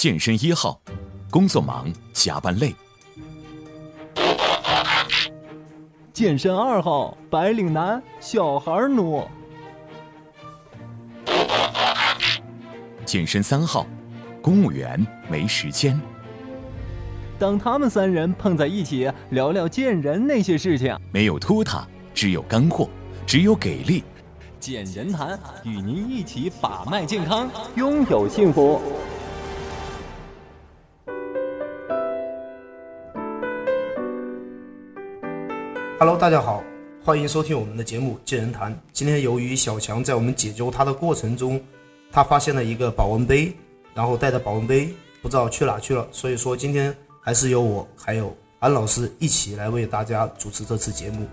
健身一号，工作忙，加班累。健身二号，白领男，小孩奴。健身三号，公务员，没时间。当他们三人碰在一起，聊聊见人那些事情，没有拖沓，只有干货，只有给力。健人谈，与您一起把脉健康，拥有幸福。Hello，大家好，欢迎收听我们的节目《健人谈》。今天由于小强在我们解救他的过程中，他发现了一个保温杯，然后带着保温杯不知道去哪去了，所以说今天还是由我还有安老师一起来为大家主持这次节目。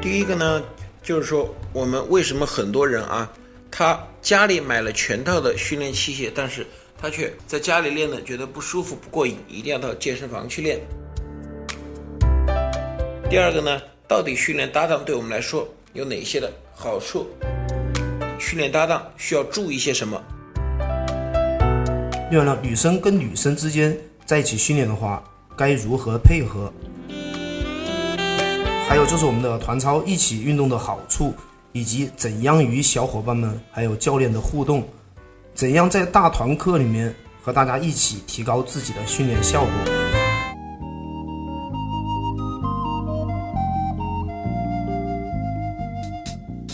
第一个呢，就是说我们为什么很多人啊，他家里买了全套的训练器械，但是他却在家里练的觉得不舒服、不过瘾，一定要到健身房去练。第二个呢，到底训练搭档对我们来说有哪些的好处？训练搭档需要注意些什么？另外呢，女生跟女生之间在一起训练的话，该如何配合？还有就是我们的团操一起运动的好处，以及怎样与小伙伴们还有教练的互动，怎样在大团课里面和大家一起提高自己的训练效果。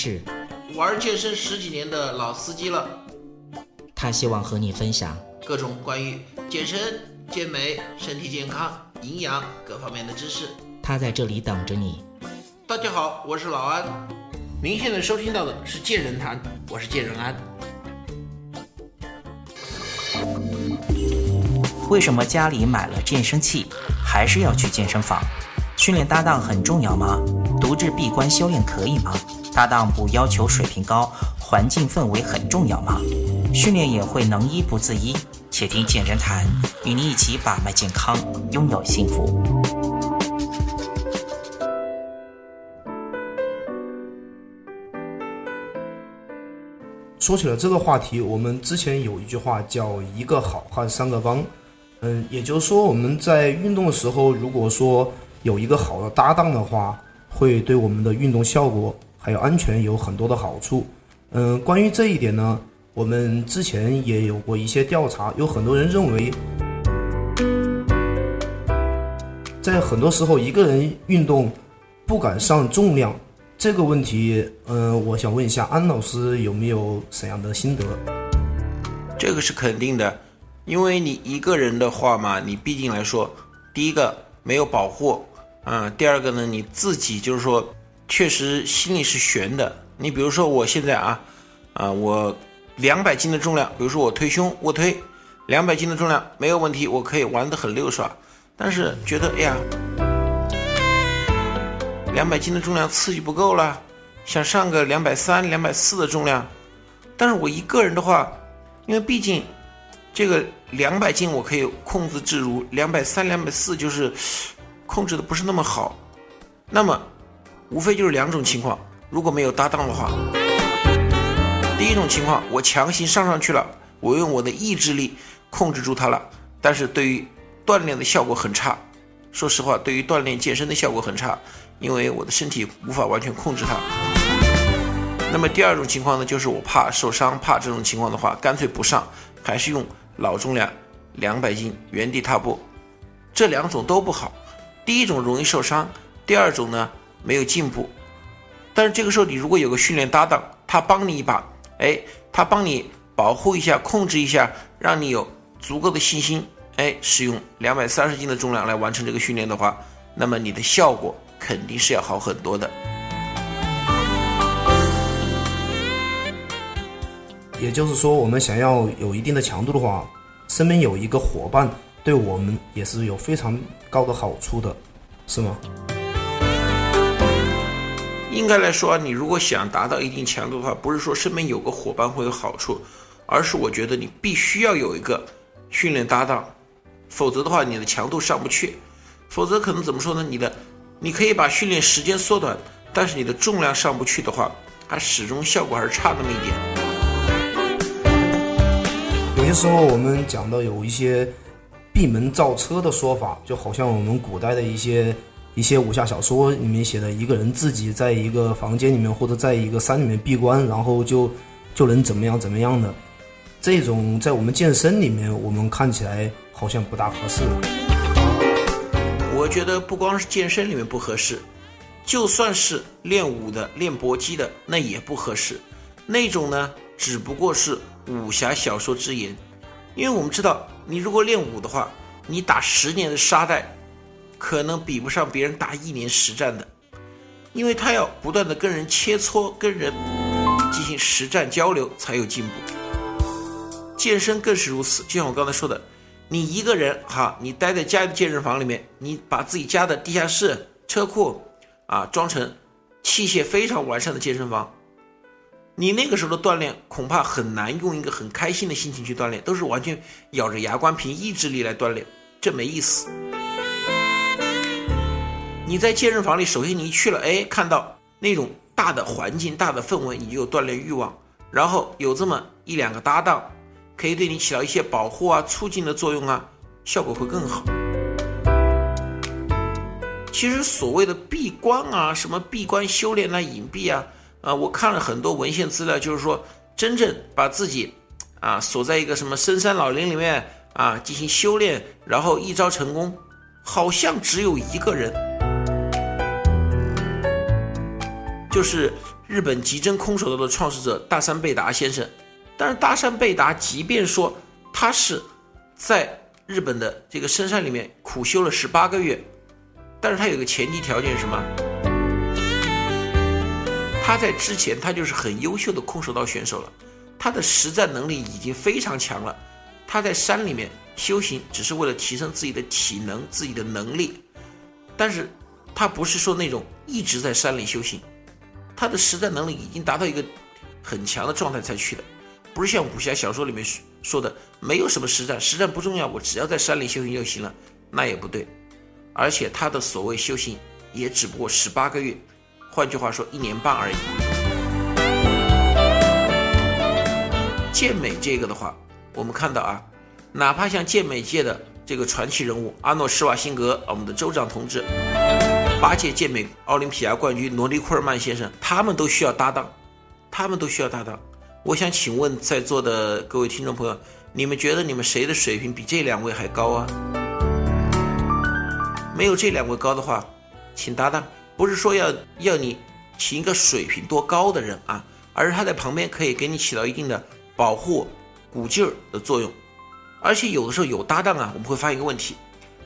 他是玩健身十几年的老司机了，他希望和你分享各种关于健身、健美、身体健康、营养各方面的知识。他在这里等着你。大家好，我是老安。您现在收听到的是《健人谈》，我是健人安。为什么家里买了健身器，还是要去健身房？训练搭档很重要吗？独自闭关修炼可以吗？搭档不要求水平高，环境氛围很重要吗？训练也会能医不自医。且听健人谈，与你一起把脉健康，拥有幸福。说起了这个话题，我们之前有一句话叫“一个好汉三个帮”，嗯，也就是说我们在运动的时候，如果说有一个好的搭档的话，会对我们的运动效果还有安全有很多的好处。嗯，关于这一点呢，我们之前也有过一些调查，有很多人认为，在很多时候一个人运动不敢上重量。这个问题，嗯，我想问一下安老师有没有怎样的心得？这个是肯定的，因为你一个人的话嘛，你毕竟来说，第一个没有保护，啊，第二个呢，你自己就是说，确实心里是悬的。你比如说我现在啊，啊，我两百斤的重量，比如说我推胸卧推，两百斤的重量没有问题，我可以玩得很溜耍，但是觉得哎呀。两百斤的重量刺激不够了，想上个两百三、两百四的重量，但是我一个人的话，因为毕竟这个两百斤我可以控制自如，两百三、两百四就是控制的不是那么好。那么无非就是两种情况，如果没有搭档的话，第一种情况我强行上上去了，我用我的意志力控制住它了，但是对于锻炼的效果很差。说实话，对于锻炼健身的效果很差。因为我的身体无法完全控制它。那么第二种情况呢，就是我怕受伤，怕这种情况的话，干脆不上，还是用老重量，两百斤原地踏步。这两种都不好，第一种容易受伤，第二种呢没有进步。但是这个时候你如果有个训练搭档，他帮你一把，哎，他帮你保护一下，控制一下，让你有足够的信心，哎，使用两百三十斤的重量来完成这个训练的话，那么你的效果。肯定是要好很多的。也就是说，我们想要有一定的强度的话，身边有一个伙伴，对我们也是有非常高的好处的，是吗？应该来说，你如果想达到一定强度的话，不是说身边有个伙伴会有好处，而是我觉得你必须要有一个训练搭档，否则的话你的强度上不去。否则可能怎么说呢？你的你可以把训练时间缩短，但是你的重量上不去的话，它始终效果还是差那么一点。有些时候我们讲到有一些闭门造车的说法，就好像我们古代的一些。一些武侠小说里面写的一个人自己在一个房间里面或者在一个山里面闭关，然后就就能怎么样怎么样的，这种在我们健身里面，我们看起来好像不大合适。我觉得不光是健身里面不合适，就算是练武的、练搏击的，那也不合适。那种呢，只不过是武侠小说之言，因为我们知道，你如果练武的话，你打十年的沙袋。可能比不上别人打一年实战的，因为他要不断的跟人切磋，跟人进行实战交流才有进步。健身更是如此，就像我刚才说的，你一个人哈，你待在家的健身房里面，你把自己家的地下室、车库啊装成器械非常完善的健身房，你那个时候的锻炼恐怕很难用一个很开心的心情去锻炼，都是完全咬着牙关凭意志力来锻炼，这没意思。你在健身房里，首先你一去了，哎，看到那种大的环境、大的氛围，你就有锻炼欲望。然后有这么一两个搭档，可以对你起到一些保护啊、促进的作用啊，效果会更好。其实所谓的闭关啊，什么闭关修炼啊、隐蔽啊，啊，我看了很多文献资料，就是说真正把自己啊锁在一个什么深山老林里面啊进行修炼，然后一招成功，好像只有一个人。就是日本极真空手道的创始者大山倍达先生，但是大山倍达即便说他是在日本的这个深山里面苦修了十八个月，但是他有个前提条件是什么？他在之前他就是很优秀的空手道选手了，他的实战能力已经非常强了，他在山里面修行只是为了提升自己的体能、自己的能力，但是他不是说那种一直在山里修行。他的实战能力已经达到一个很强的状态才去的，不是像武侠小说里面说的没有什么实战，实战不重要，我只要在山里修行就行了，那也不对。而且他的所谓修行也只不过十八个月，换句话说一年半而已。健美这个的话，我们看到啊，哪怕像健美界的这个传奇人物阿诺施瓦辛格，我们的州长同志。八届健美奥林匹亚冠军罗尼库尔曼先生，他们都需要搭档，他们都需要搭档。我想请问在座的各位听众朋友，你们觉得你们谁的水平比这两位还高啊？没有这两位高的话，请搭档。不是说要要你请一个水平多高的人啊，而是他在旁边可以给你起到一定的保护、鼓劲儿的作用。而且有的时候有搭档啊，我们会发现一个问题：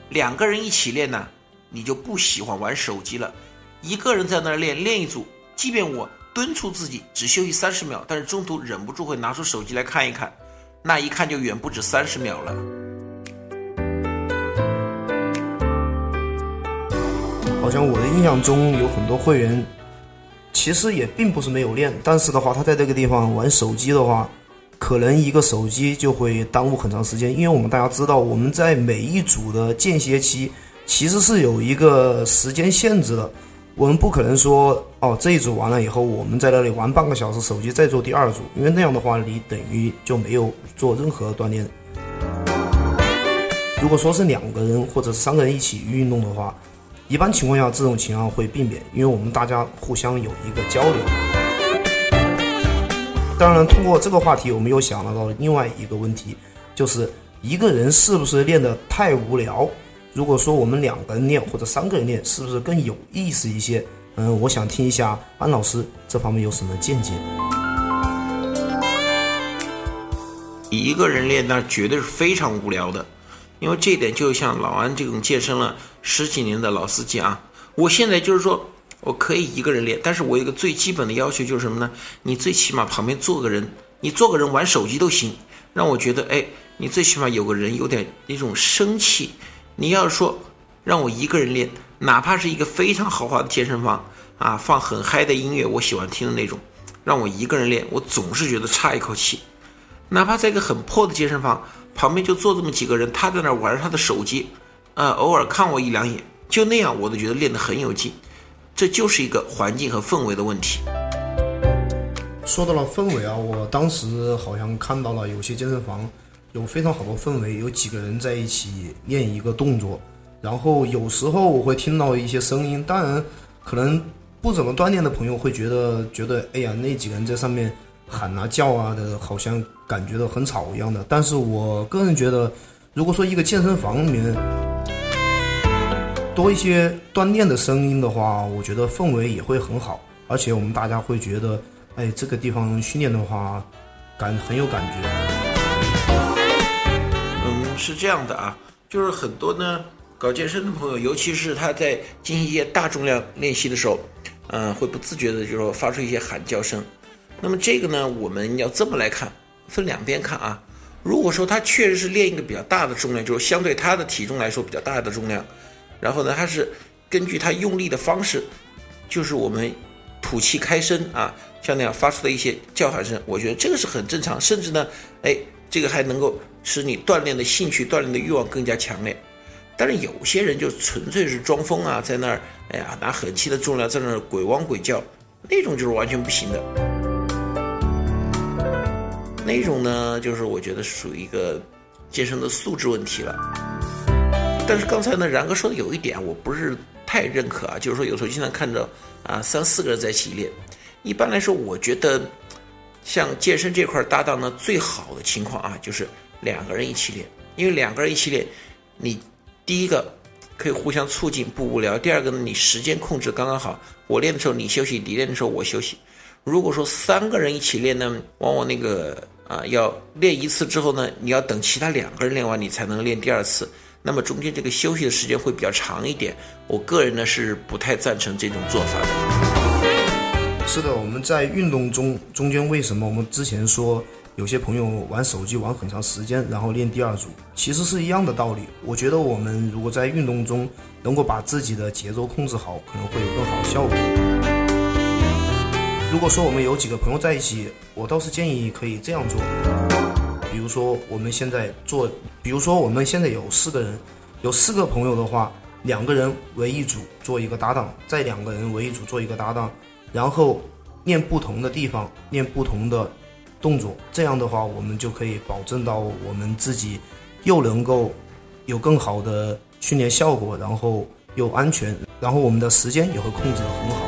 两个人一起练呢。你就不喜欢玩手机了，一个人在那练练一组，即便我敦促自己只休息三十秒，但是中途忍不住会拿出手机来看一看，那一看就远不止三十秒了。好像我的印象中有很多会员，其实也并不是没有练，但是的话，他在这个地方玩手机的话，可能一个手机就会耽误很长时间，因为我们大家知道，我们在每一组的间歇期。其实是有一个时间限制的，我们不可能说哦这一组完了以后，我们在那里玩半个小时手机再做第二组，因为那样的话你等于就没有做任何锻炼。如果说是两个人或者是三个人一起运动的话，一般情况下这种情况会避免，因为我们大家互相有一个交流。当然，通过这个话题，我们又想到了另外一个问题，就是一个人是不是练得太无聊？如果说我们两个人练或者三个人练，是不是更有意思一些？嗯，我想听一下安老师这方面有什么见解。一个人练那绝对是非常无聊的，因为这点就像老安这种健身了十几年的老司机啊，我现在就是说我可以一个人练，但是我有一个最基本的要求就是什么呢？你最起码旁边坐个人你坐个人玩手机都行，让我觉得，哎，你最起码有个人有点那种生气。你要说让我一个人练，哪怕是一个非常豪华的健身房啊，放很嗨的音乐，我喜欢听的那种，让我一个人练，我总是觉得差一口气。哪怕在一个很破的健身房旁边就坐这么几个人，他在那玩他的手机，呃，偶尔看我一两眼，就那样我都觉得练得很有劲。这就是一个环境和氛围的问题。说到了氛围啊，我当时好像看到了有些健身房。有非常好的氛围，有几个人在一起练一个动作，然后有时候我会听到一些声音。当然，可能不怎么锻炼的朋友会觉得觉得，哎呀，那几个人在上面喊啊叫啊的，好像感觉到很吵一样的。但是我个人觉得，如果说一个健身房里面多一些锻炼的声音的话，我觉得氛围也会很好，而且我们大家会觉得，哎，这个地方训练的话，感很有感觉。是这样的啊，就是很多呢搞健身的朋友，尤其是他在进行一些大重量练习的时候，嗯，会不自觉的就说发出一些喊叫声。那么这个呢，我们要这么来看，分两边看啊。如果说他确实是练一个比较大的重量，就是相对他的体重来说比较大的重量，然后呢，他是根据他用力的方式，就是我们吐气开声啊，像那样发出的一些叫喊声，我觉得这个是很正常，甚至呢，哎。这个还能够使你锻炼的兴趣、锻炼的欲望更加强烈，但是有些人就纯粹是装疯啊，在那儿，哎呀，拿很轻的重量在那儿鬼汪鬼叫，那种就是完全不行的。那种呢，就是我觉得属于一个健身的素质问题了。但是刚才呢，然哥说的有一点我不是太认可啊，就是说有时候经常看着啊三四个人在一起练，一般来说，我觉得。像健身这块搭档呢，最好的情况啊，就是两个人一起练，因为两个人一起练，你第一个可以互相促进，不无聊；第二个呢，你时间控制刚刚好，我练的时候你休息，你练的时候我休息。如果说三个人一起练呢，往往那个啊，要练一次之后呢，你要等其他两个人练完，你才能练第二次，那么中间这个休息的时间会比较长一点。我个人呢是不太赞成这种做法的。是的，我们在运动中中间为什么我们之前说有些朋友玩手机玩很长时间，然后练第二组，其实是一样的道理。我觉得我们如果在运动中能够把自己的节奏控制好，可能会有更好的效果。如果说我们有几个朋友在一起，我倒是建议可以这样做。比如说我们现在做，比如说我们现在有四个人，有四个朋友的话，两个人为一组做一个搭档，再两个人为一组做一个搭档。然后练不同的地方，练不同的动作，这样的话，我们就可以保证到我们自己又能够有更好的训练效果，然后又安全，然后我们的时间也会控制得很好。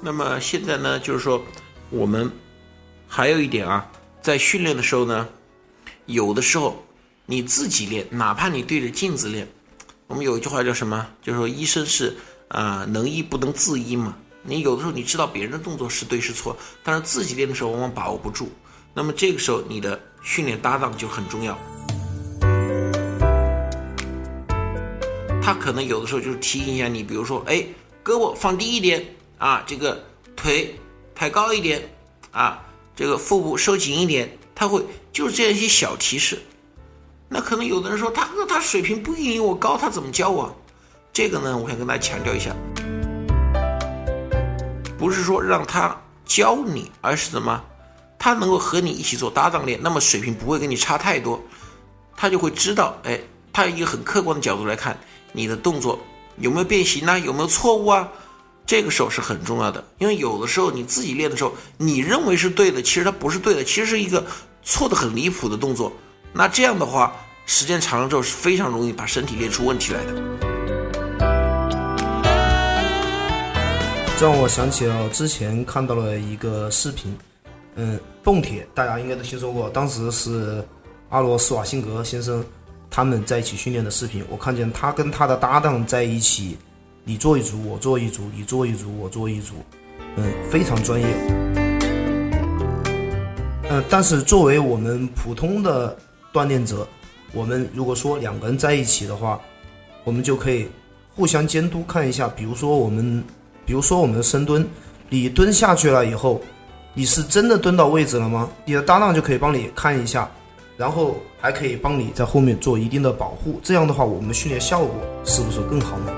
那么现在呢，就是说我们还有一点啊，在训练的时候呢，有的时候你自己练，哪怕你对着镜子练。我们有一句话叫什么？就是说医生是啊，能医不能自医嘛。你有的时候你知道别人的动作是对是错，但是自己练的时候往往把握不住。那么这个时候你的训练搭档就很重要。他可能有的时候就是提醒一下你，比如说，哎，胳膊放低一点啊，这个腿抬高一点啊，这个腹部收紧一点，他会就是这样一些小提示。那可能有的人说，他那他水平不比我高，他怎么教我？这个呢，我想跟大家强调一下，不是说让他教你，而是什么？他能够和你一起做搭档练，那么水平不会跟你差太多，他就会知道，哎，他一个很客观的角度来看你的动作有没有变形啊，有没有错误啊？这个时候是很重要的，因为有的时候你自己练的时候，你认为是对的，其实它不是对的，其实是一个错的很离谱的动作。那这样的话，时间长了之后是非常容易把身体练出问题来的。这让我想起了之前看到了一个视频，嗯，蹦铁大家应该都听说过，当时是阿罗斯瓦辛格先生他们在一起训练的视频。我看见他跟他的搭档在一起，你做一组，我做一组，你做一组，我做一组，嗯，非常专业。嗯，但是作为我们普通的。锻炼者，我们如果说两个人在一起的话，我们就可以互相监督看一下。比如说我们，比如说我们的深蹲，你蹲下去了以后，你是真的蹲到位置了吗？你的搭档就可以帮你看一下，然后还可以帮你在后面做一定的保护。这样的话，我们训练效果是不是更好呢？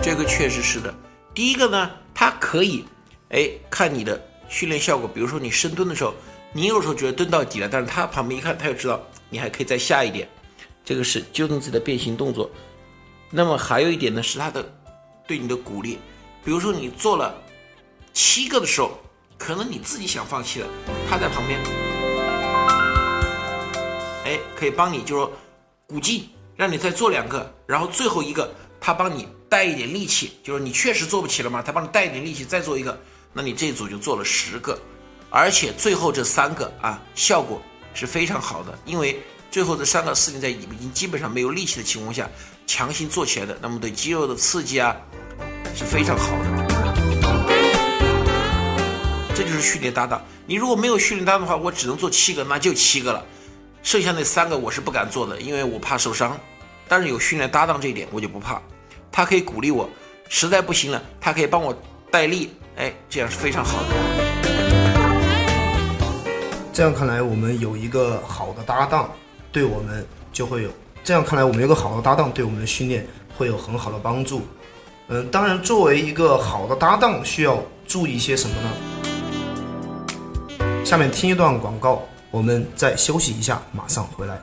这个确实是的。第一个呢，它可以，哎，看你的训练效果。比如说你深蹲的时候，你有时候觉得蹲到底了，但是他旁边一看，他就知道你还可以再下一点。这个是纠正自己的变形动作。那么还有一点呢，是他的对你的鼓励。比如说你做了七个的时候，可能你自己想放弃了，他在旁边，哎，可以帮你，就说鼓劲，让你再做两个，然后最后一个他帮你带一点力气，就是你确实做不起了嘛，他帮你带一点力气再做一个，那你这一组就做了十个，而且最后这三个啊，效果是非常好的，因为。最后这三个事情在已经基本上没有力气的情况下强行做起来的，那么对肌肉的刺激啊是非常好的。这就是训练搭档。你如果没有训练搭档的话，我只能做七个，那就七个了。剩下那三个我是不敢做的，因为我怕受伤。但是有训练搭档这一点我就不怕，他可以鼓励我，实在不行了，他可以帮我带力，哎，这样是非常好的。这样看来，我们有一个好的搭档。对我们就会有这样看来，我们有个好的搭档，对我们的训练会有很好的帮助。嗯，当然，作为一个好的搭档，需要注意些什么呢？下面听一段广告，我们再休息一下，马上回来。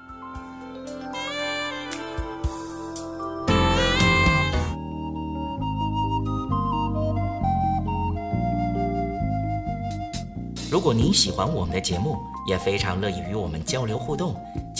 如果您喜欢我们的节目，也非常乐意与我们交流互动，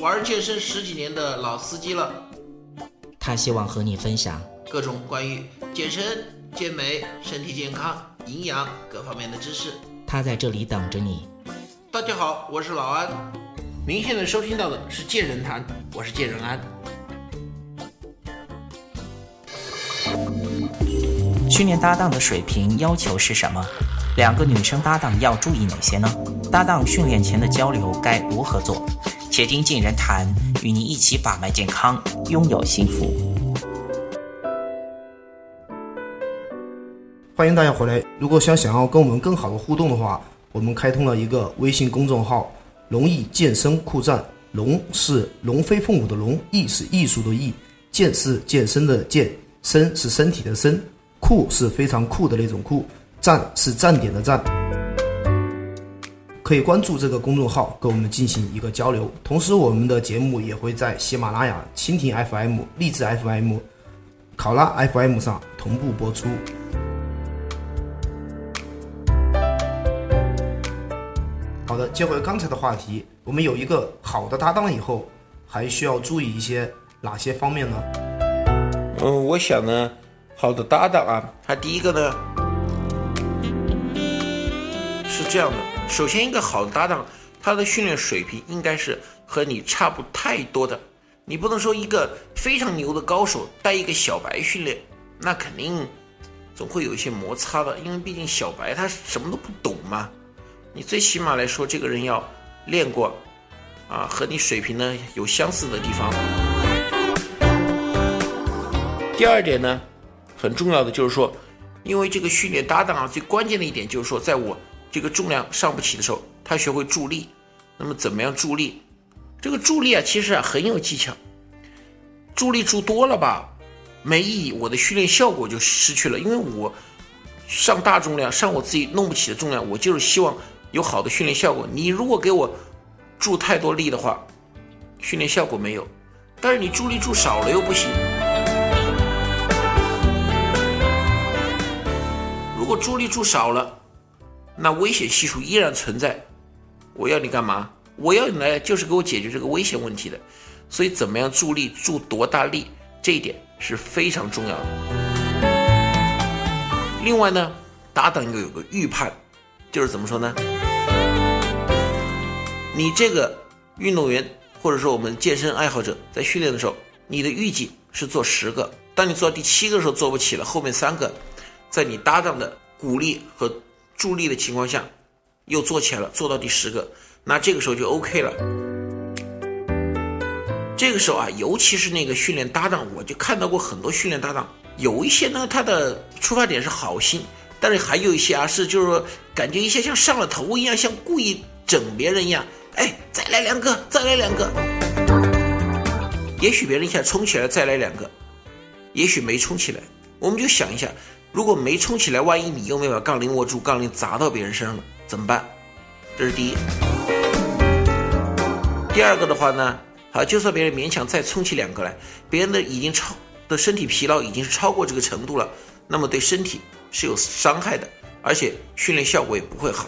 玩健身十几年的老司机了，他希望和你分享各种关于健身、健美、身体健康、营养各方面的知识。他在这里等着你。大家好，我是老安。您现在收听到的是健人谈，我是健人安。训练搭档的水平要求是什么？两个女生搭档要注意哪些呢？搭档训练前的交流该如何做？且听近人谈，与你一起把脉健康，拥有幸福。欢迎大家回来。如果想想要跟我们更好的互动的话，我们开通了一个微信公众号“龙易健身酷站”。龙是龙飞凤舞的龙，艺是艺术的艺，健是健身的健，身是身体的身，酷是非常酷的那种酷，站是站点的站。可以关注这个公众号，跟我们进行一个交流。同时，我们的节目也会在喜马拉雅、蜻蜓 FM、荔枝 FM、考拉 FM 上同步播出。好的，接回刚才的话题，我们有一个好的搭档以后，还需要注意一些哪些方面呢？嗯，我想呢，好的搭档啊，他第一个呢是这样的。首先，一个好的搭档，他的训练水平应该是和你差不太多的。你不能说一个非常牛的高手带一个小白训练，那肯定总会有一些摩擦的，因为毕竟小白他什么都不懂嘛。你最起码来说，这个人要练过，啊，和你水平呢有相似的地方。第二点呢，很重要的就是说，因为这个训练搭档啊，最关键的一点就是说，在我。这个重量上不起的时候，他学会助力。那么怎么样助力？这个助力啊，其实啊很有技巧。助力助多了吧，没意义，我的训练效果就失去了。因为我上大重量，上我自己弄不起的重量，我就是希望有好的训练效果。你如果给我助太多力的话，训练效果没有。但是你助力助少了又不行。如果助力助少了，那危险系数依然存在，我要你干嘛？我要你来就是给我解决这个危险问题的，所以怎么样助力，助多大力，这一点是非常重要的。另外呢，搭档要有个预判，就是怎么说呢？你这个运动员或者说我们健身爱好者在训练的时候，你的预计是做十个，当你做到第七个时候做不起了，后面三个，在你搭档的鼓励和助力的情况下，又做起来了，做到第十个，那这个时候就 OK 了。这个时候啊，尤其是那个训练搭档，我就看到过很多训练搭档，有一些呢，他的出发点是好心，但是还有一些啊，是就是说感觉一些像上了头一样，像故意整别人一样。哎，再来两个，再来两个。也许别人一下冲起来，再来两个，也许没冲起来。我们就想一下，如果没冲起来，万一你又没把杠铃握住，杠铃砸到别人身上了，怎么办？这是第一。第二个的话呢？好，就算别人勉强再冲起两个来，别人的已经超的身体疲劳已经是超过这个程度了，那么对身体是有伤害的，而且训练效果也不会好。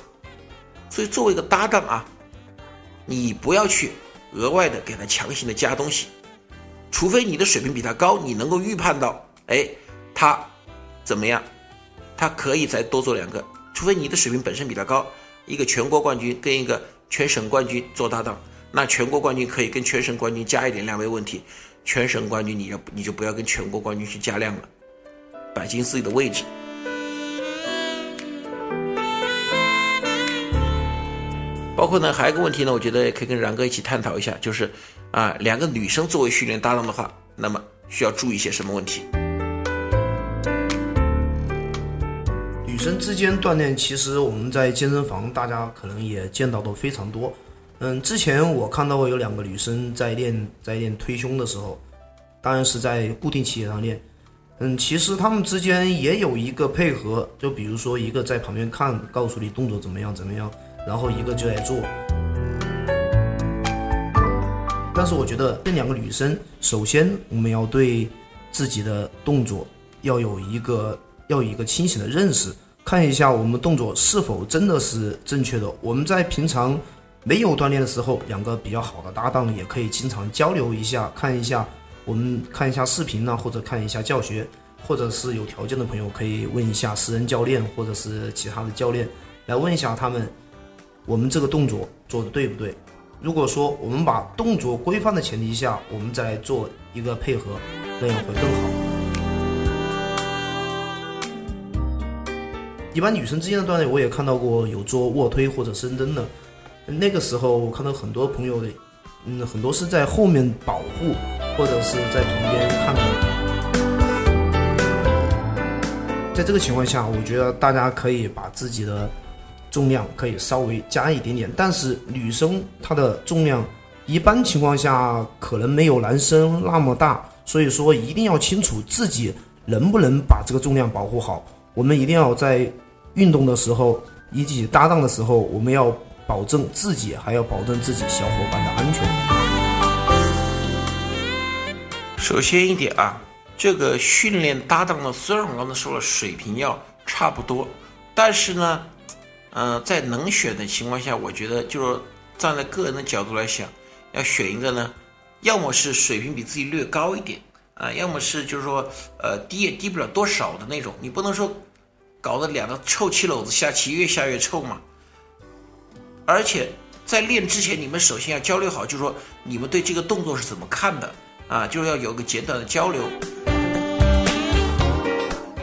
所以作为一个搭档啊，你不要去额外的给他强行的加东西，除非你的水平比他高，你能够预判到，哎，他怎么样，他可以再多做两个。除非你的水平本身比他高，一个全国冠军跟一个全省冠军做搭档。那全国冠军可以跟全省冠军加一点量没问题，全省冠军你要你就不要跟全国冠军去加量了，摆清自己的位置。包括呢还有一个问题呢，我觉得也可以跟然哥一起探讨一下，就是啊两个女生作为训练搭档的话，那么需要注意些什么问题？生之间锻炼，其实我们在健身房大家可能也见到的非常多。嗯，之前我看到过有两个女生在练在练推胸的时候，当然是在固定器械上练。嗯，其实他们之间也有一个配合，就比如说一个在旁边看，告诉你动作怎么样怎么样，然后一个就在做。但是我觉得这两个女生，首先我们要对自己的动作要有一个要有一个清醒的认识，看一下我们动作是否真的是正确的。我们在平常。没有锻炼的时候，两个比较好的搭档也可以经常交流一下，看一下，我们看一下视频呢，或者看一下教学，或者是有条件的朋友可以问一下私人教练或者是其他的教练，来问一下他们，我们这个动作做的对不对？如果说我们把动作规范的前提下，我们再来做一个配合，那样会更好。一般女生之间的锻炼，我也看到过有做卧推或者深蹲的。那个时候，我看到很多朋友，嗯，很多是在后面保护，或者是在旁边看。在这个情况下，我觉得大家可以把自己的重量可以稍微加一点点，但是女生她的重量一般情况下可能没有男生那么大，所以说一定要清楚自己能不能把这个重量保护好。我们一定要在运动的时候，一起搭档的时候，我们要。保证自己，还要保证自己小伙伴的安全。首先一点啊，这个训练搭档呢，虽然我刚才说了水平要差不多，但是呢，呃，在能选的情况下，我觉得就是站在个人的角度来想，要选一个呢，要么是水平比自己略高一点啊，要么是就是说呃低也低不了多少的那种。你不能说搞得两个臭棋篓子下棋，越下越臭嘛。而且在练之前，你们首先要交流好，就是说你们对这个动作是怎么看的啊？就是要有个简短的交流。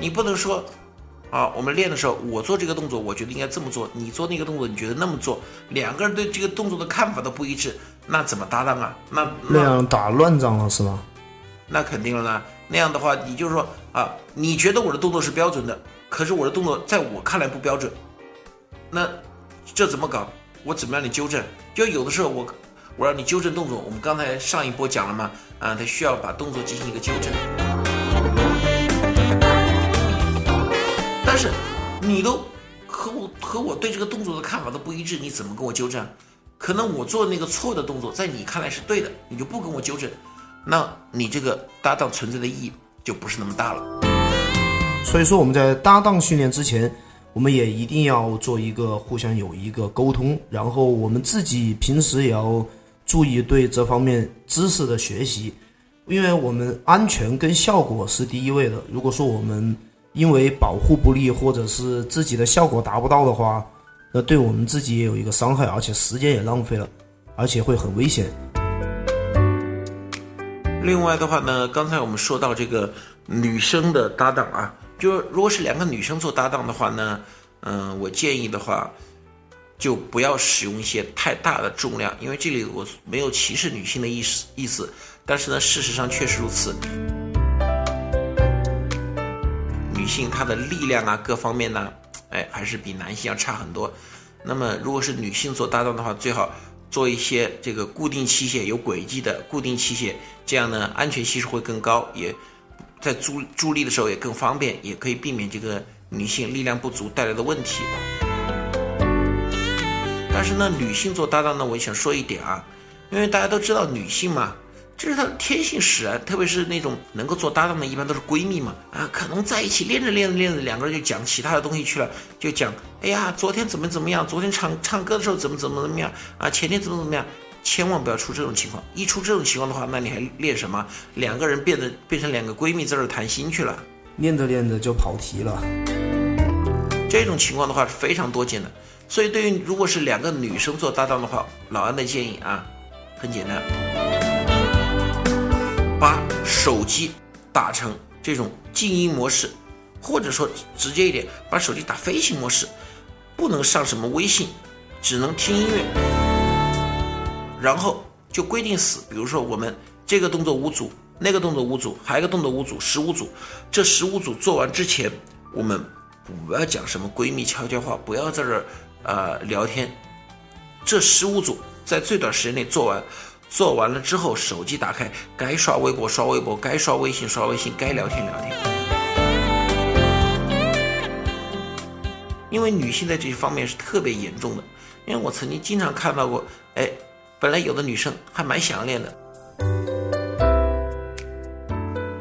你不能说啊，我们练的时候，我做这个动作，我觉得应该这么做；你做那个动作，你觉得那么做，两个人对这个动作的看法都不一致，那怎么搭档啊？那那样打乱仗了是吗？那肯定了呢。那样的话，你就是说啊，你觉得我的动作是标准的，可是我的动作在我看来不标准，那这怎么搞？我怎么让你纠正？就有的时候我，我让你纠正动作。我们刚才上一波讲了嘛，啊，他需要把动作进行一个纠正。但是你都和我和我对这个动作的看法都不一致，你怎么跟我纠正？可能我做那个错的动作，在你看来是对的，你就不跟我纠正，那你这个搭档存在的意义就不是那么大了。所以说我们在搭档训练之前。我们也一定要做一个互相有一个沟通，然后我们自己平时也要注意对这方面知识的学习，因为我们安全跟效果是第一位的。如果说我们因为保护不力或者是自己的效果达不到的话，那对我们自己也有一个伤害，而且时间也浪费了，而且会很危险。另外的话呢，刚才我们说到这个女生的搭档啊，就如果是两个女生做搭档的话呢，嗯，我建议的话，就不要使用一些太大的重量，因为这里我没有歧视女性的意思意思，但是呢，事实上确实如此。女性她的力量啊，各方面呢，哎，还是比男性要差很多。那么，如果是女性做搭档的话，最好。做一些这个固定器械有轨迹的固定器械，这样呢安全系数会更高，也在助助力的时候也更方便，也可以避免这个女性力量不足带来的问题。但是呢，女性做搭档呢，我想说一点啊，因为大家都知道女性嘛。这是她的天性使然，特别是那种能够做搭档的，一般都是闺蜜嘛。啊，可能在一起练着练着练着，两个人就讲其他的东西去了，就讲，哎呀，昨天怎么怎么样，昨天唱唱歌的时候怎么怎么怎么样啊，前天怎么怎么样，千万不要出这种情况。一出这种情况的话，那你还练什么？两个人变得变成两个闺蜜在这谈心去了，练着练着就跑题了。这种情况的话是非常多见的。所以，对于如果是两个女生做搭档的话，老安的建议啊，很简单。把手机打成这种静音模式，或者说直接一点，把手机打飞行模式，不能上什么微信，只能听音乐。然后就规定死，比如说我们这个动作五组，那个动作五组，还有一个动作五组，十五组。这十五组做完之前，我们不要讲什么闺蜜悄悄话，不要在这儿呃聊天。这十五组在最短时间内做完。做完了之后，手机打开，该刷微博刷微博，该刷微信刷微信，该聊天聊天。因为女性在这些方面是特别严重的，因为我曾经经常看到过，哎，本来有的女生还蛮想练的，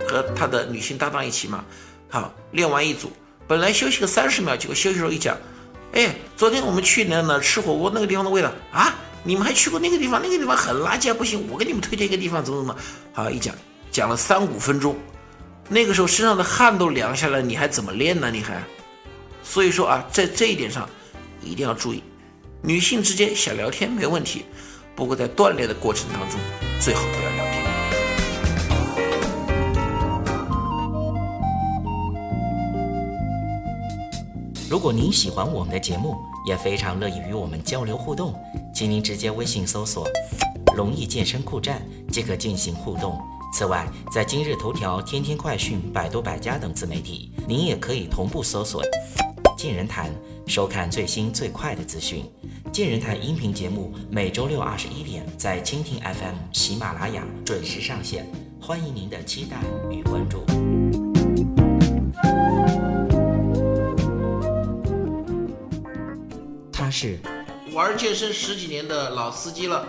和她的女性搭档一起嘛，好练完一组，本来休息个三十秒，结果休息时候一讲，哎，昨天我们去那那吃火锅那个地方的味道啊。你们还去过那个地方？那个地方很垃圾啊，不行！我给你们推荐一个地方，怎么怎么？好，一讲讲了三五分钟，那个时候身上的汗都凉下来，你还怎么练呢？你还，所以说啊，在这一点上一定要注意，女性之间想聊天没问题，不过在锻炼的过程当中最好不要聊天。如果您喜欢我们的节目，也非常乐意与我们交流互动，请您直接微信搜索“龙易健身酷站”即可进行互动。此外，在今日头条、天天快讯、百度百家等自媒体，您也可以同步搜索“健人谈”，收看最新最快的资讯。健人谈音频节目每周六二十一点在蜻蜓 FM、喜马拉雅准时上线，欢迎您的期待与关注。他是玩健身十几年的老司机了。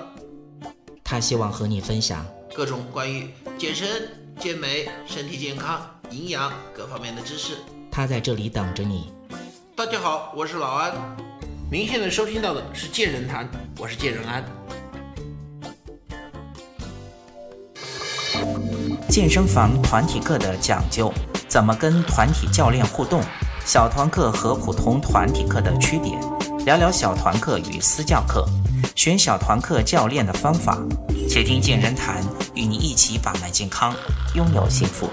他希望和你分享各种关于健身、健美、身体健康、营养各方面的知识。他在这里等着你。大家好，我是老安。您现在收听到的是健人谈，我是健人安。健身房团体课的讲究，怎么跟团体教练互动？小团课和普通团体课的区别。聊聊小团课与私教课，选小团课教练的方法，且听健人谈，与你一起把脉健康，拥有幸福。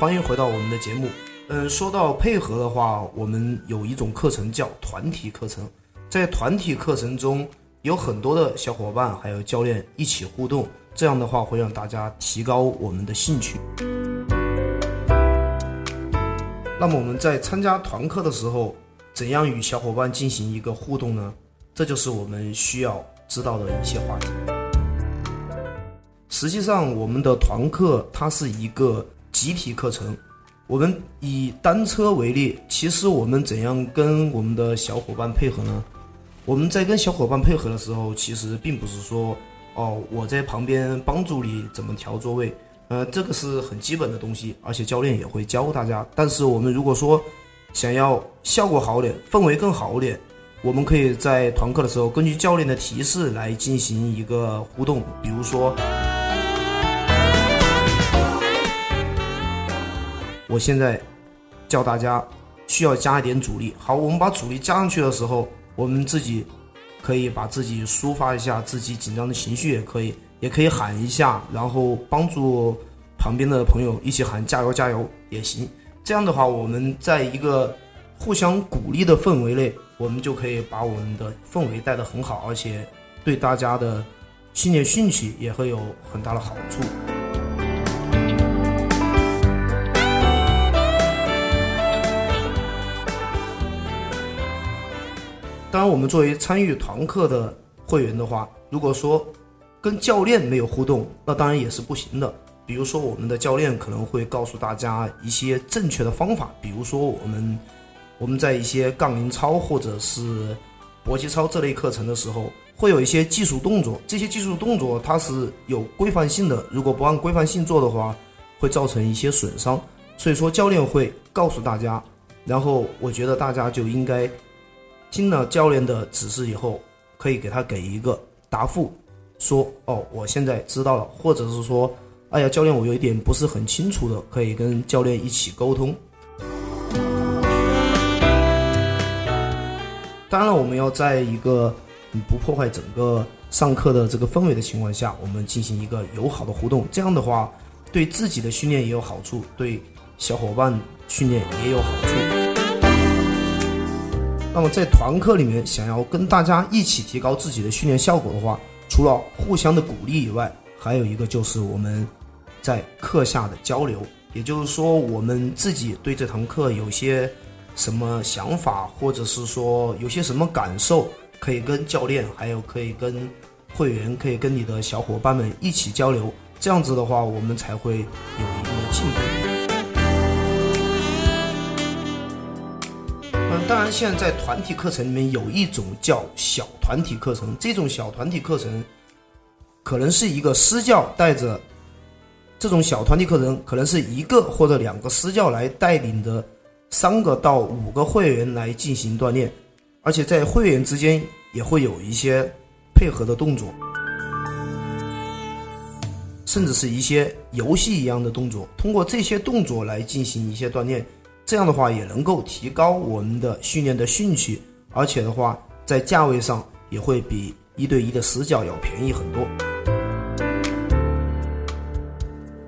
欢迎回到我们的节目。嗯，说到配合的话，我们有一种课程叫团体课程，在团体课程中有很多的小伙伴还有教练一起互动，这样的话会让大家提高我们的兴趣。那么我们在参加团课的时候，怎样与小伙伴进行一个互动呢？这就是我们需要知道的一些话题。实际上，我们的团课它是一个集体课程。我们以单车为例，其实我们怎样跟我们的小伙伴配合呢？我们在跟小伙伴配合的时候，其实并不是说，哦，我在旁边帮助你怎么调座位，呃，这个是很基本的东西，而且教练也会教大家。但是我们如果说想要效果好点，氛围更好点，我们可以在团课的时候根据教练的提示来进行一个互动，比如说，我现在教大家需要加一点阻力。好，我们把阻力加上去的时候，我们自己可以把自己抒发一下自己紧张的情绪，也可以，也可以喊一下，然后帮助旁边的朋友一起喊加油加油也行。这样的话，我们在一个互相鼓励的氛围内，我们就可以把我们的氛围带得很好，而且对大家的训练兴趣也会有很大的好处。当然，我们作为参与团课的会员的话，如果说跟教练没有互动，那当然也是不行的。比如说，我们的教练可能会告诉大家一些正确的方法，比如说我们我们在一些杠铃操或者是搏击操这类课程的时候，会有一些技术动作，这些技术动作它是有规范性的，如果不按规范性做的话，会造成一些损伤。所以说，教练会告诉大家，然后我觉得大家就应该。听了教练的指示以后，可以给他给一个答复，说哦，我现在知道了，或者是说，哎呀，教练，我有一点不是很清楚的，可以跟教练一起沟通。当然了，我们要在一个不破坏整个上课的这个氛围的情况下，我们进行一个友好的互动，这样的话，对自己的训练也有好处，对小伙伴训练也有好处。那么在团课里面，想要跟大家一起提高自己的训练效果的话，除了互相的鼓励以外，还有一个就是我们在课下的交流。也就是说，我们自己对这堂课有些什么想法，或者是说有些什么感受，可以跟教练，还有可以跟会员，可以跟你的小伙伴们一起交流。这样子的话，我们才会有一定的进步。当然，现在团体课程里面有一种叫小团体课程，这种小团体课程可能是一个私教带着这种小团体课程，可能是一个或者两个私教来带领的三个到五个会员来进行锻炼，而且在会员之间也会有一些配合的动作，甚至是一些游戏一样的动作，通过这些动作来进行一些锻炼。这样的话也能够提高我们的训练的兴趣，而且的话在价位上也会比一对一的私教要便宜很多。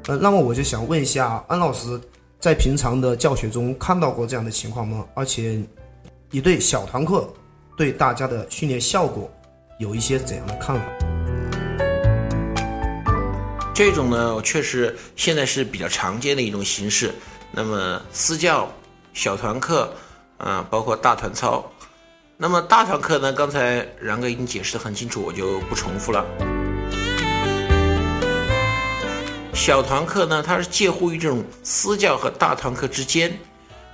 呃，那么我就想问一下安老师，在平常的教学中看到过这样的情况吗？而且你对小团课对大家的训练效果有一些怎样的看法？这种呢，确实现在是比较常见的一种形式。那么私教、小团课，啊，包括大团操。那么大团课呢？刚才然哥已经解释的很清楚，我就不重复了。小团课呢，它是介乎于这种私教和大团课之间。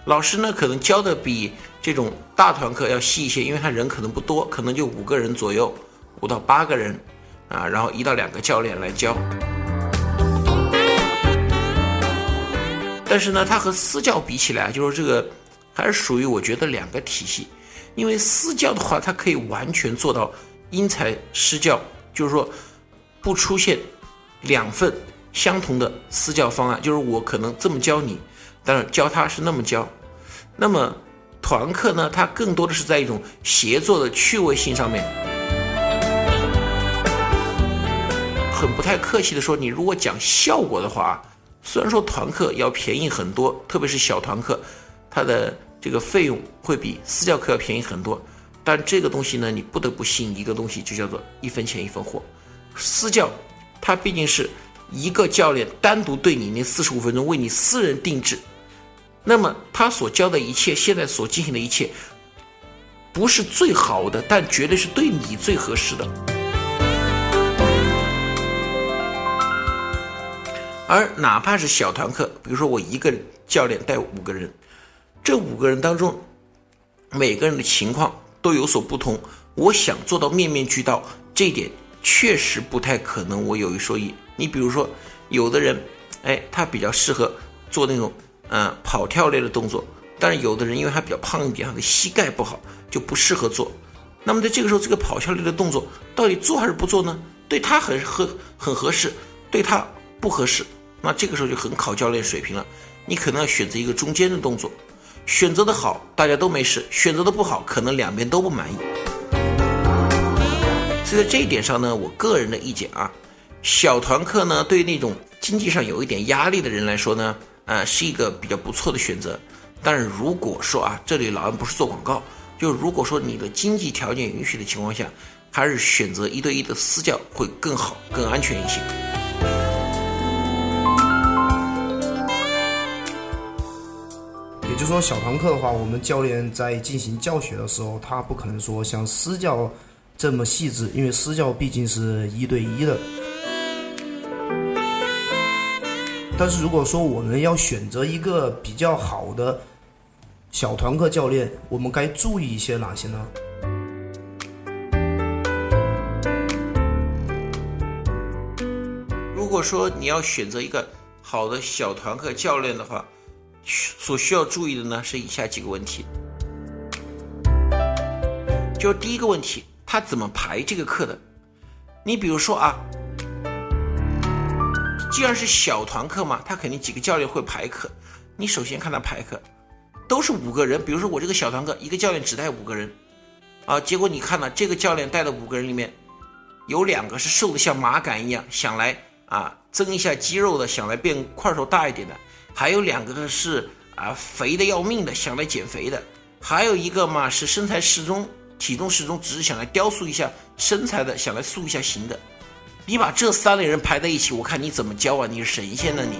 老师呢，可能教的比这种大团课要细一些，因为他人可能不多，可能就五个人左右，五到八个人，啊，然后一到两个教练来教。但是呢，它和私教比起来，就是这个还是属于我觉得两个体系。因为私教的话，它可以完全做到因材施教，就是说不出现两份相同的私教方案。就是我可能这么教你，但是教他是那么教。那么团课呢，它更多的是在一种协作的趣味性上面。很不太客气的说，你如果讲效果的话。虽然说团课要便宜很多，特别是小团课，它的这个费用会比私教课要便宜很多，但这个东西呢，你不得不信一个东西，就叫做一分钱一分货。私教，它毕竟是一个教练单独对你那四十五分钟为你私人定制，那么他所教的一切，现在所进行的一切，不是最好的，但绝对是对你最合适的。而哪怕是小团课，比如说我一个教练带五个人，这五个人当中，每个人的情况都有所不同。我想做到面面俱到，这一点确实不太可能。我有一说一，你比如说，有的人哎，他比较适合做那种嗯跑跳类的动作。但是有的人因为他比较胖一点，他的膝盖不好，就不适合做。那么在这个时候，这个跑跳类的动作到底做还是不做呢？对他很合很合适，对他不合适。那这个时候就很考教练水平了。你可能要选择一个中间的动作，选择的好，大家都没事；选择的不好，可能两边都不满意。所以在这一点上呢，我个人的意见啊，小团课呢，对那种经济上有一点压力的人来说呢，呃，是一个比较不错的选择。但是如果说啊，这里老安不是做广告，就如果说你的经济条件允许的情况下，还是选择一对一的私教会更好、更安全一些。就说，小团课的话，我们教练在进行教学的时候，他不可能说像私教这么细致，因为私教毕竟是一对一的。但是如果说我们要选择一个比较好的小团课教练，我们该注意一些哪些呢？如果说你要选择一个好的小团课教练的话，所需要注意的呢是以下几个问题。就第一个问题，他怎么排这个课的？你比如说啊。既然是小团课嘛，他肯定几个教练会排课。你首先看他排课，都是五个人。比如说我这个小团课，一个教练只带五个人，啊，结果你看呢，这个教练带的五个人里面，有两个是瘦的像麻杆一样，想来啊增一下肌肉的，想来变块头大一点的；还有两个是啊肥的要命的，想来减肥的；还有一个嘛是身材适中、体重适中，只是想来雕塑一下身材的，想来塑一下形的。你把这三类人排在一起，我看你怎么教啊？你是神仙呢你？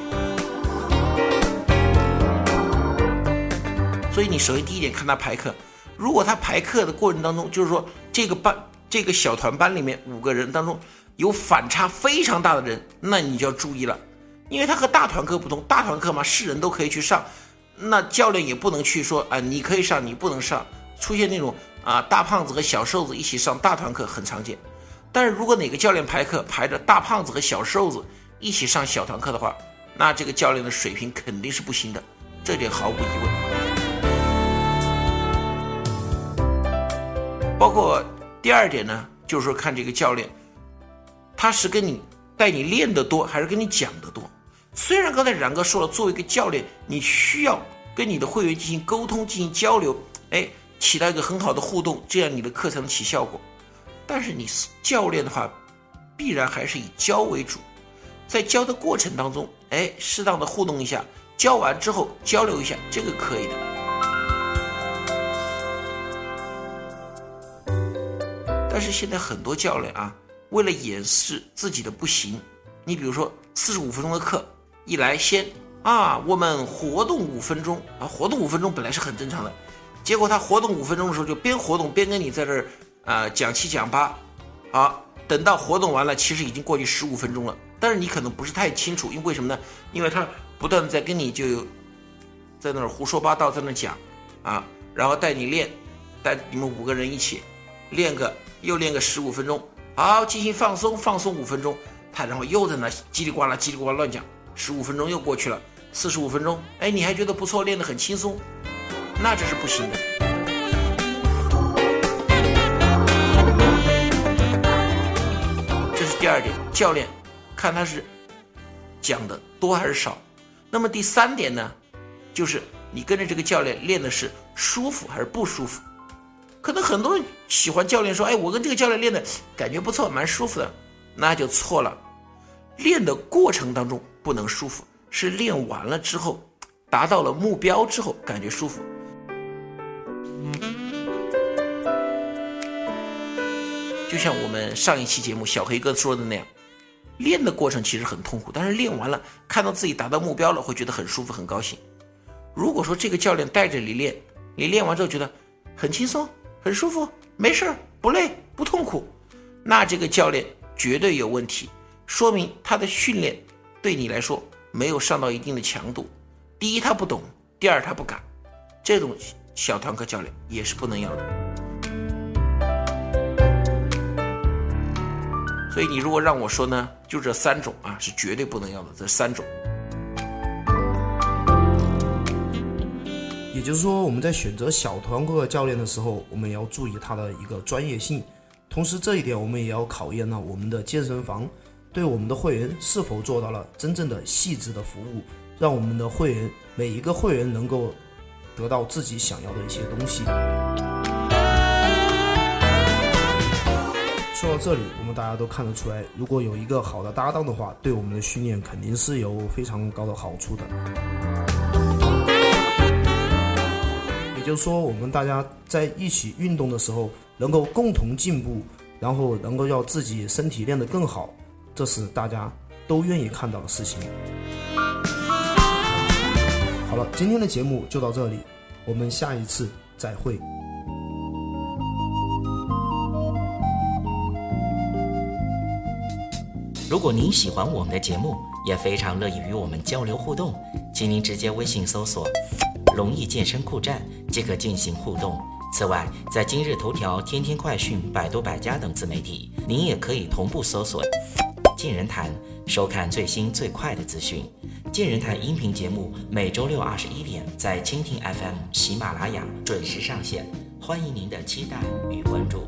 所以你首先第一点看他排课，如果他排课的过程当中，就是说这个班这个小团班里面五个人当中有反差非常大的人，那你就要注意了，因为他和大团课不同，大团课嘛是人都可以去上，那教练也不能去说啊你可以上你不能上，出现那种啊大胖子和小瘦子一起上大团课很常见。但是如果哪个教练排课排着大胖子和小瘦子一起上小团课的话，那这个教练的水平肯定是不行的，这点毫无疑问。包括第二点呢，就是说看这个教练，他是跟你带你练的多，还是跟你讲的多？虽然刚才冉哥说了，作为一个教练，你需要跟你的会员进行沟通、进行交流，哎，起到一个很好的互动，这样你的课才能起效果。但是你教练的话，必然还是以教为主，在教的过程当中，哎，适当的互动一下，教完之后交流一下，这个可以的。但是现在很多教练啊，为了掩饰自己的不行，你比如说四十五分钟的课，一来先啊，我们活动五分钟啊，活动五分钟本来是很正常的，结果他活动五分钟的时候，就边活动边跟你在这儿。啊，讲七讲八，好，等到活动完了，其实已经过去十五分钟了。但是你可能不是太清楚，因为什么呢？因为他不断的在跟你就，在那儿胡说八道，在那儿讲，啊，然后带你练，带你们五个人一起练个，又练个十五分钟，好，进行放松，放松五分钟，他然后又在那叽里呱啦叽里呱啦乱讲，十五分钟又过去了，四十五分钟，哎，你还觉得不错，练得很轻松，那这是不行的。这是第二点，教练看他是讲的多还是少。那么第三点呢，就是你跟着这个教练练的是舒服还是不舒服。可能很多人喜欢教练说：“哎，我跟这个教练练的感觉不错，蛮舒服的。”那就错了。练的过程当中不能舒服，是练完了之后，达到了目标之后感觉舒服。就像我们上一期节目小黑哥说的那样，练的过程其实很痛苦，但是练完了看到自己达到目标了，会觉得很舒服、很高兴。如果说这个教练带着你练，你练完之后觉得很轻松、很舒服，没事儿、不累、不痛苦，那这个教练绝对有问题，说明他的训练对你来说没有上到一定的强度，第一他不懂，第二他不敢，这种小团课教练也是不能要的。所以你如果让我说呢，就这三种啊，是绝对不能要的，这三种。也就是说我们在选择小团课教练的时候，我们也要注意他的一个专业性，同时这一点我们也要考验到我们的健身房。对我们的会员是否做到了真正的细致的服务，让我们的会员每一个会员能够得到自己想要的一些东西。说到这里，我们大家都看得出来，如果有一个好的搭档的话，对我们的训练肯定是有非常高的好处的。也就是说，我们大家在一起运动的时候，能够共同进步，然后能够让自己身体练得更好，这是大家都愿意看到的事情。好了，今天的节目就到这里，我们下一次再会。如果您喜欢我们的节目，也非常乐意与我们交流互动，请您直接微信搜索“龙易健身酷站”即可进行互动。此外，在今日头条、天天快讯、百度百家等自媒体，您也可以同步搜索“健人谈”，收看最新最快的资讯。健人谈音频节目每周六二十一点在蜻蜓 FM、喜马拉雅准时上线，欢迎您的期待与关注。